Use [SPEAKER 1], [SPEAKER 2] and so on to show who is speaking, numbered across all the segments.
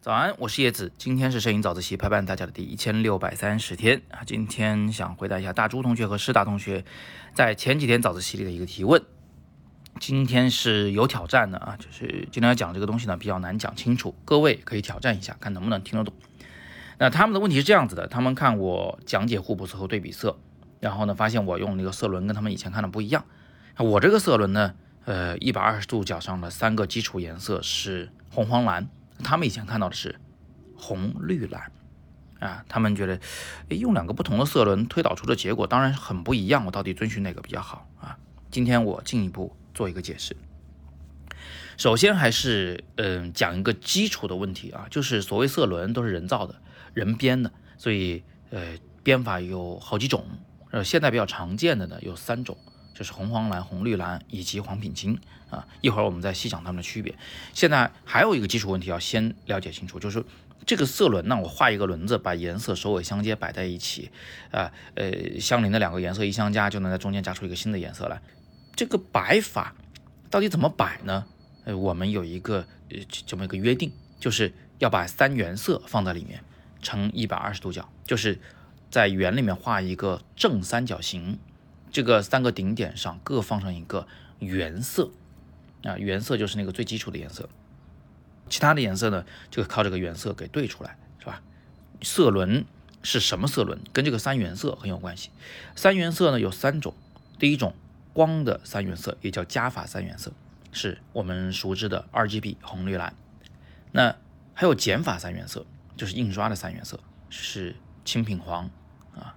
[SPEAKER 1] 早安，我是叶子，今天是摄影早自习陪伴大家的第一千六百三十天啊。今天想回答一下大朱同学和师大同学在前几天早自习里的一个提问。今天是有挑战的啊，就是今天要讲这个东西呢比较难讲清楚，各位可以挑战一下，看能不能听得懂。那他们的问题是这样子的，他们看我讲解互补色和对比色，然后呢发现我用那个色轮跟他们以前看的不一样。我这个色轮呢，呃，一百二十度角上的三个基础颜色是红、黄、蓝。他们以前看到的是红、绿、蓝，啊，他们觉得，诶，用两个不同的色轮推导出的结果当然很不一样，我到底遵循哪个比较好啊？今天我进一步做一个解释。首先还是嗯讲一个基础的问题啊，就是所谓色轮都是人造的，人编的，所以呃编法有好几种，呃现在比较常见的呢有三种。就是红黄蓝、红绿蓝以及黄品金啊，一会儿我们再细讲它们的区别。现在还有一个基础问题要先了解清楚，就是这个色轮呢，我画一个轮子，把颜色首尾相接摆在一起，啊呃相邻的两个颜色一相加，就能在中间加出一个新的颜色来。这个摆法到底怎么摆呢？呃，我们有一个呃这么一个约定，就是要把三原色放在里面，成一百二十度角，就是在圆里面画一个正三角形。这个三个顶点上各放上一个原色，啊，原色就是那个最基础的颜色，其他的颜色呢就靠这个原色给对出来，是吧？色轮是什么色轮？跟这个三原色很有关系。三原色呢有三种，第一种光的三原色也叫加法三原色，是我们熟知的 RGB 红绿蓝。那还有减法三原色，就是印刷的三原色，是青品黄啊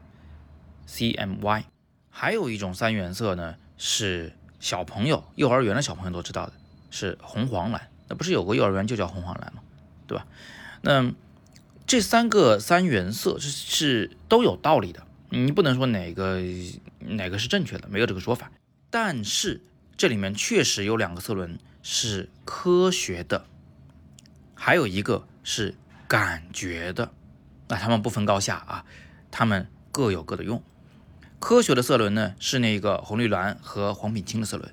[SPEAKER 1] ，CMY。还有一种三原色呢，是小朋友幼儿园的小朋友都知道的，是红黄蓝。那不是有个幼儿园就叫红黄蓝吗？对吧？那这三个三原色是是都有道理的，你不能说哪个哪个是正确的，没有这个说法。但是这里面确实有两个色轮是科学的，还有一个是感觉的。那它们不分高下啊，它们各有各的用。科学的色轮呢，是那个红绿蓝和黄品青的色轮。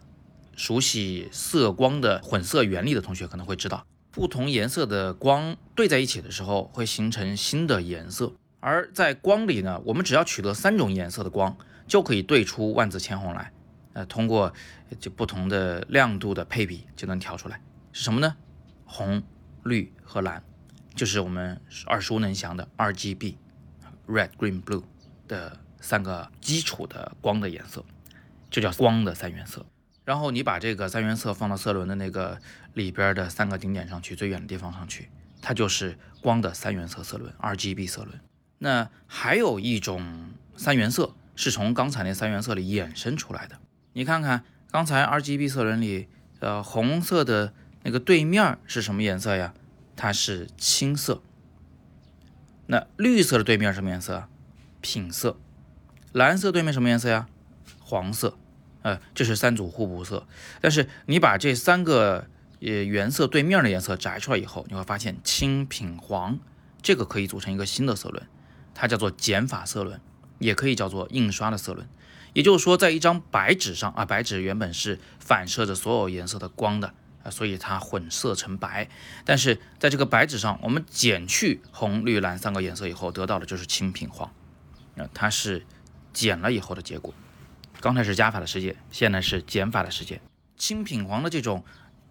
[SPEAKER 1] 熟悉色光的混色原理的同学可能会知道，不同颜色的光对在一起的时候，会形成新的颜色。而在光里呢，我们只要取得三种颜色的光，就可以对出万紫千红来。呃，通过就不同的亮度的配比，就能调出来是什么呢？红、绿和蓝，就是我们耳熟能详的 RGB，Red、Green、Blue 的。三个基础的光的颜色，就叫光的三原色。然后你把这个三原色放到色轮的那个里边的三个顶点上去，最远的地方上去，它就是光的三原色色轮 （RGB 色轮）。那还有一种三原色是从刚才那三原色里衍生出来的。你看看刚才 RGB 色轮里，呃，红色的那个对面是什么颜色呀？它是青色。那绿色的对面什么颜色？品色。蓝色对面什么颜色呀？黄色，呃，这是三组互补色。但是你把这三个呃原色对面的颜色摘出来以后，你会发现青、品、黄这个可以组成一个新的色轮，它叫做减法色轮，也可以叫做印刷的色轮。也就是说，在一张白纸上啊，白纸原本是反射着所有颜色的光的啊，所以它混色成白。但是在这个白纸上，我们减去红、绿、蓝三个颜色以后，得到的就是青、品、黄，啊，它是。减了以后的结果，刚才是加法的世界，现在是减法的世界。青品黄的这种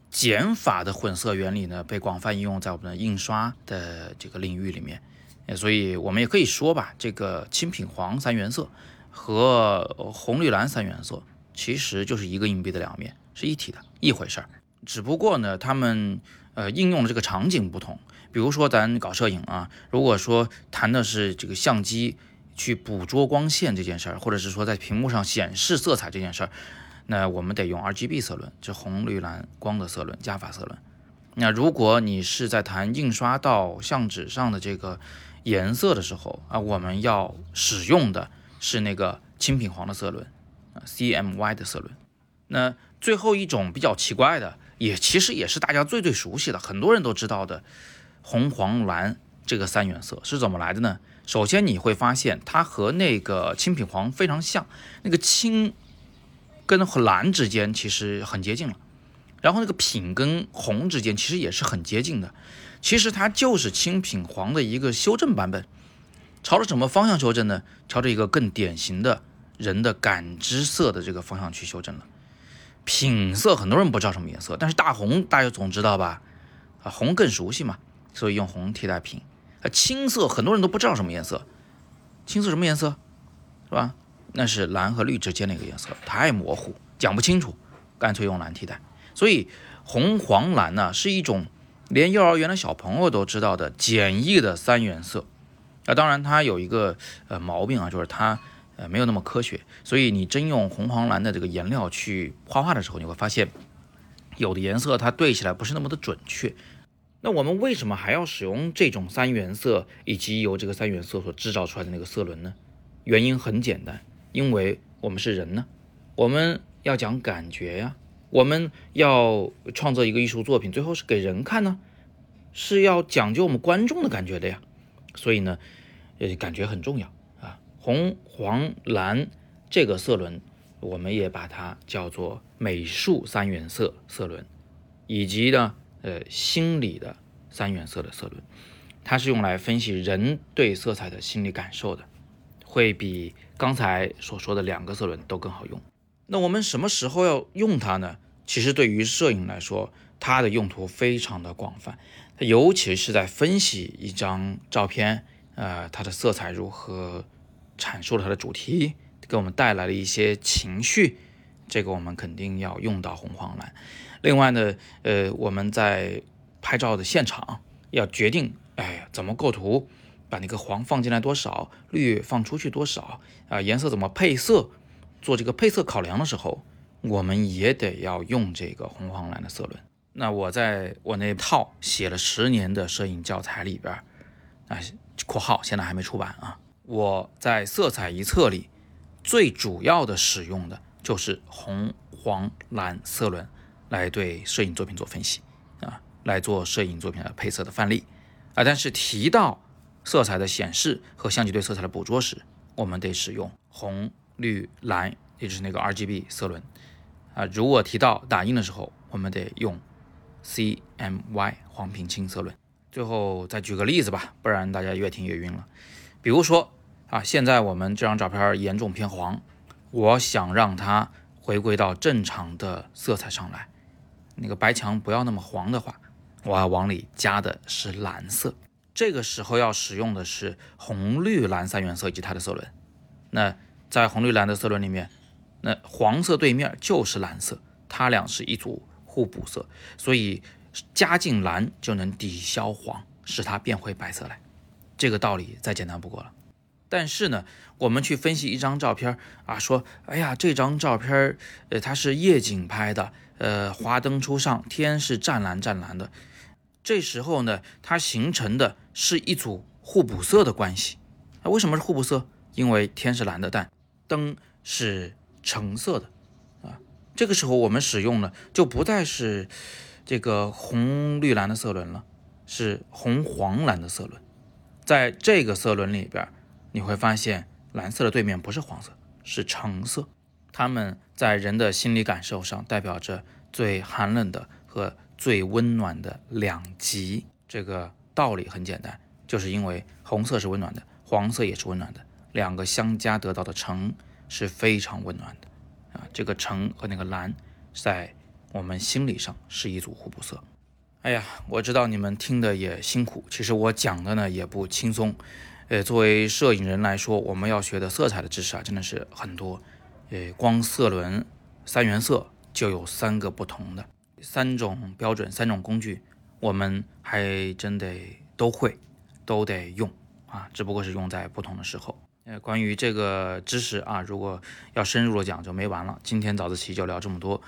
[SPEAKER 1] 减法的混色原理呢，被广泛应用在我们的印刷的这个领域里面。所以我们也可以说吧，这个青品黄三原色和红绿蓝三原色其实就是一个硬币的两面，是一体的一回事儿。只不过呢，他们呃应用的这个场景不同。比如说咱搞摄影啊，如果说谈的是这个相机。去捕捉光线这件事儿，或者是说在屏幕上显示色彩这件事儿，那我们得用 RGB 色轮，就红绿蓝光的色轮，加法色轮。那如果你是在谈印刷到相纸上的这个颜色的时候啊，我们要使用的是那个青品黄的色轮啊，CMY 的色轮。那最后一种比较奇怪的，也其实也是大家最最熟悉的，很多人都知道的红黄蓝这个三原色是怎么来的呢？首先你会发现它和那个青品黄非常像，那个青跟蓝之间其实很接近了。然后那个品跟红之间其实也是很接近的，其实它就是青品黄的一个修正版本。朝着什么方向修正呢？朝着一个更典型的人的感知色的这个方向去修正了。品色很多人不知道什么颜色，但是大红大家总知道吧？啊，红更熟悉嘛，所以用红替代品。青色很多人都不知道什么颜色，青色什么颜色？是吧？那是蓝和绿之间的一个颜色，太模糊，讲不清楚，干脆用蓝替代。所以红、黄、蓝呢，是一种连幼儿园的小朋友都知道的简易的三原色。那当然，它有一个呃毛病啊，就是它呃没有那么科学。所以你真用红、黄、蓝的这个颜料去画画的时候，你会发现有的颜色它对起来不是那么的准确。那我们为什么还要使用这种三原色，以及由这个三原色所制造出来的那个色轮呢？原因很简单，因为我们是人呢，我们要讲感觉呀，我们要创作一个艺术作品，最后是给人看呢，是要讲究我们观众的感觉的呀。所以呢。呃，感觉很重要啊！红、黄、蓝这个色轮，我们也把它叫做美术三原色色轮，以及呢，呃，心理的三原色的色轮，它是用来分析人对色彩的心理感受的，会比刚才所说的两个色轮都更好用。那我们什么时候要用它呢？其实对于摄影来说，它的用途非常的广泛，尤其是在分析一张照片。呃，它的色彩如何阐述了它的主题，给我们带来了一些情绪，这个我们肯定要用到红黄蓝。另外呢，呃，我们在拍照的现场要决定，哎，怎么构图，把那个黄放进来多少，绿放出去多少，啊，颜色怎么配色，做这个配色考量的时候，我们也得要用这个红黄蓝的色轮。那我在我那套写了十年的摄影教材里边，啊。括号现在还没出版啊！我在色彩一册里最主要的使用的就是红、黄、蓝色轮来对摄影作品做分析啊，来做摄影作品的配色的范例啊。但是提到色彩的显示和相机对色彩的捕捉时，我们得使用红、绿、蓝，也就是那个 RGB 色轮啊。如果提到打印的时候，我们得用 CMY 黄平青色轮。最后再举个例子吧，不然大家越听越晕了。比如说啊，现在我们这张照片严重偏黄，我想让它回归到正常的色彩上来，那个白墙不要那么黄的话，我要往里加的是蓝色。这个时候要使用的是红绿蓝三原色以及它的色轮。那在红绿蓝的色轮里面，那黄色对面就是蓝色，它俩是一组互补色，所以。加进蓝就能抵消黄，使它变回白色来，这个道理再简单不过了。但是呢，我们去分析一张照片啊，说，哎呀，这张照片呃，它是夜景拍的，呃，华灯初上，天是湛蓝湛蓝的。这时候呢，它形成的是一组互补色的关系。啊，为什么是互补色？因为天是蓝的，但灯是橙色的啊。这个时候我们使用呢，就不再是。这个红绿蓝的色轮了，是红黄蓝的色轮，在这个色轮里边，你会发现蓝色的对面不是黄色，是橙色。它们在人的心理感受上代表着最寒冷的和最温暖的两极。这个道理很简单，就是因为红色是温暖的，黄色也是温暖的，两个相加得到的橙是非常温暖的啊。这个橙和那个蓝在。我们心理上是一组互补色。哎呀，我知道你们听的也辛苦，其实我讲的呢也不轻松。呃，作为摄影人来说，我们要学的色彩的知识啊，真的是很多。呃，光色轮三原色就有三个不同的三种标准，三种工具，我们还真得都会，都得用啊，只不过是用在不同的时候。呃，关于这个知识啊，如果要深入的讲就没完了。今天早自习就聊这么多。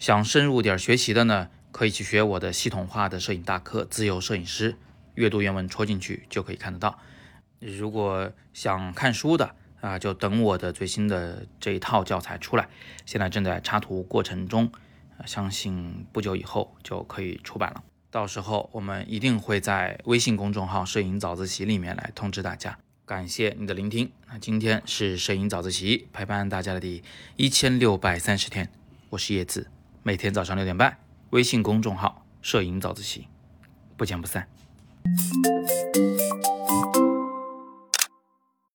[SPEAKER 1] 想深入点学习的呢，可以去学我的系统化的摄影大课《自由摄影师》，阅读原文戳进去就可以看得到。如果想看书的啊，就等我的最新的这一套教材出来，现在正在插图过程中，相信不久以后就可以出版了。到时候我们一定会在微信公众号“摄影早自习”里面来通知大家。感谢你的聆听。那今天是摄影早自习陪伴大家的第一千六百三十天，我是叶子。每天早上六点半，微信公众号“摄影早自习”，不见不散。